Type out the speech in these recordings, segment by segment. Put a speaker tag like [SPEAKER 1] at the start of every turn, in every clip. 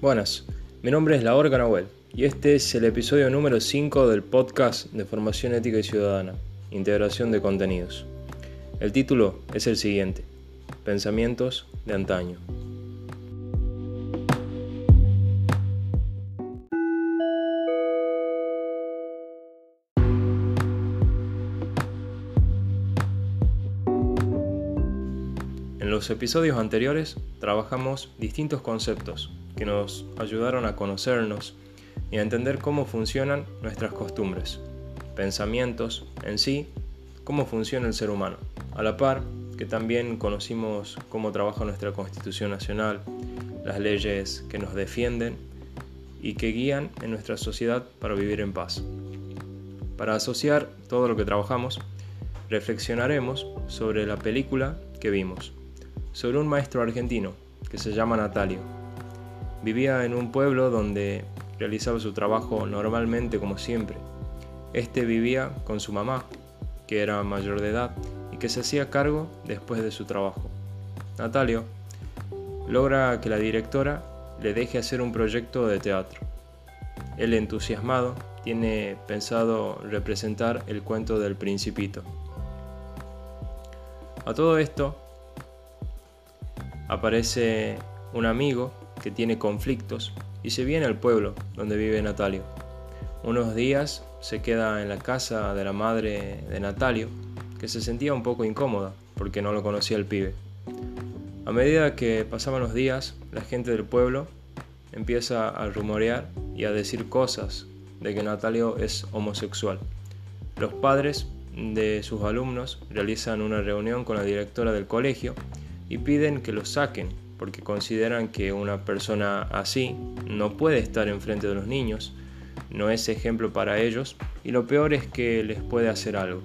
[SPEAKER 1] Buenas, mi nombre es Laura Nahuel y este es el episodio número 5 del podcast de Formación Ética y Ciudadana, Integración de Contenidos. El título es el siguiente, Pensamientos de antaño. En los episodios anteriores trabajamos distintos conceptos que nos ayudaron a conocernos y a entender cómo funcionan nuestras costumbres, pensamientos en sí, cómo funciona el ser humano. A la par que también conocimos cómo trabaja nuestra Constitución Nacional, las leyes que nos defienden y que guían en nuestra sociedad para vivir en paz. Para asociar todo lo que trabajamos, reflexionaremos sobre la película que vimos, sobre un maestro argentino que se llama Natalio Vivía en un pueblo donde realizaba su trabajo normalmente como siempre. Este vivía con su mamá, que era mayor de edad y que se hacía cargo después de su trabajo. Natalio logra que la directora le deje hacer un proyecto de teatro. Él entusiasmado tiene pensado representar el cuento del principito. A todo esto aparece un amigo que tiene conflictos y se viene al pueblo donde vive Natalio. Unos días se queda en la casa de la madre de Natalio, que se sentía un poco incómoda porque no lo conocía el pibe. A medida que pasaban los días, la gente del pueblo empieza a rumorear y a decir cosas de que Natalio es homosexual. Los padres de sus alumnos realizan una reunión con la directora del colegio y piden que lo saquen porque consideran que una persona así no puede estar enfrente de los niños, no es ejemplo para ellos y lo peor es que les puede hacer algo.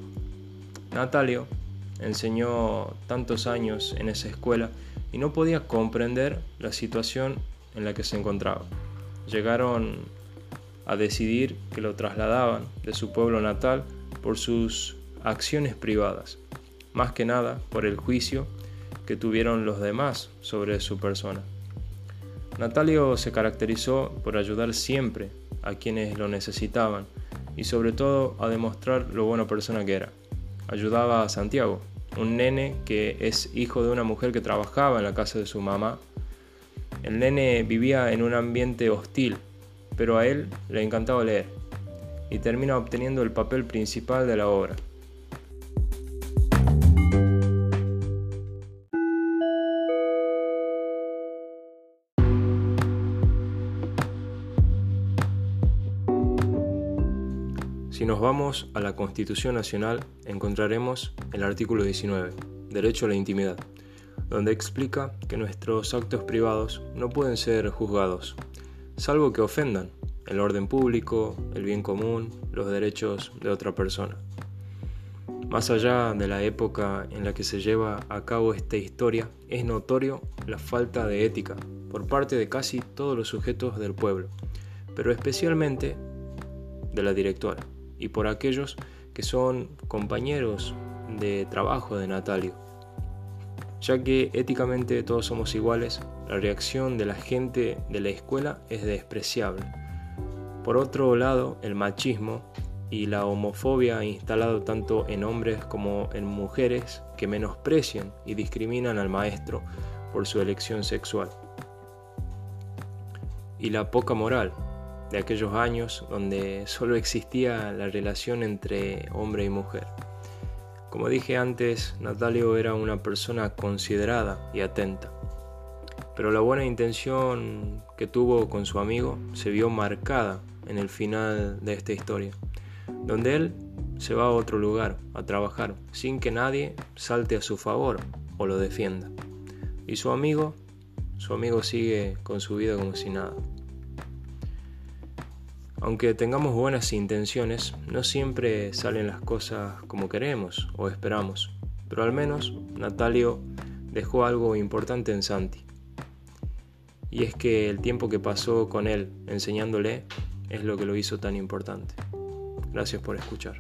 [SPEAKER 1] Natalio enseñó tantos años en esa escuela y no podía comprender la situación en la que se encontraba. Llegaron a decidir que lo trasladaban de su pueblo natal por sus acciones privadas, más que nada por el juicio que tuvieron los demás sobre su persona. Natalio se caracterizó por ayudar siempre a quienes lo necesitaban y sobre todo a demostrar lo buena persona que era. Ayudaba a Santiago, un nene que es hijo de una mujer que trabajaba en la casa de su mamá. El nene vivía en un ambiente hostil, pero a él le encantaba leer y termina obteniendo el papel principal de la obra. Si nos vamos a la Constitución Nacional, encontraremos el artículo 19, Derecho a la Intimidad, donde explica que nuestros actos privados no pueden ser juzgados, salvo que ofendan el orden público, el bien común, los derechos de otra persona. Más allá de la época en la que se lleva a cabo esta historia, es notorio la falta de ética por parte de casi todos los sujetos del pueblo, pero especialmente de la directora y por aquellos que son compañeros de trabajo de Natalio. Ya que éticamente todos somos iguales, la reacción de la gente de la escuela es despreciable. Por otro lado, el machismo y la homofobia instalado tanto en hombres como en mujeres que menosprecian y discriminan al maestro por su elección sexual. Y la poca moral, de aquellos años donde solo existía la relación entre hombre y mujer. Como dije antes, Natalio era una persona considerada y atenta, pero la buena intención que tuvo con su amigo se vio marcada en el final de esta historia, donde él se va a otro lugar a trabajar sin que nadie salte a su favor o lo defienda. Y su amigo, su amigo sigue con su vida como si nada. Aunque tengamos buenas intenciones, no siempre salen las cosas como queremos o esperamos, pero al menos Natalio dejó algo importante en Santi. Y es que el tiempo que pasó con él enseñándole es lo que lo hizo tan importante. Gracias por escuchar.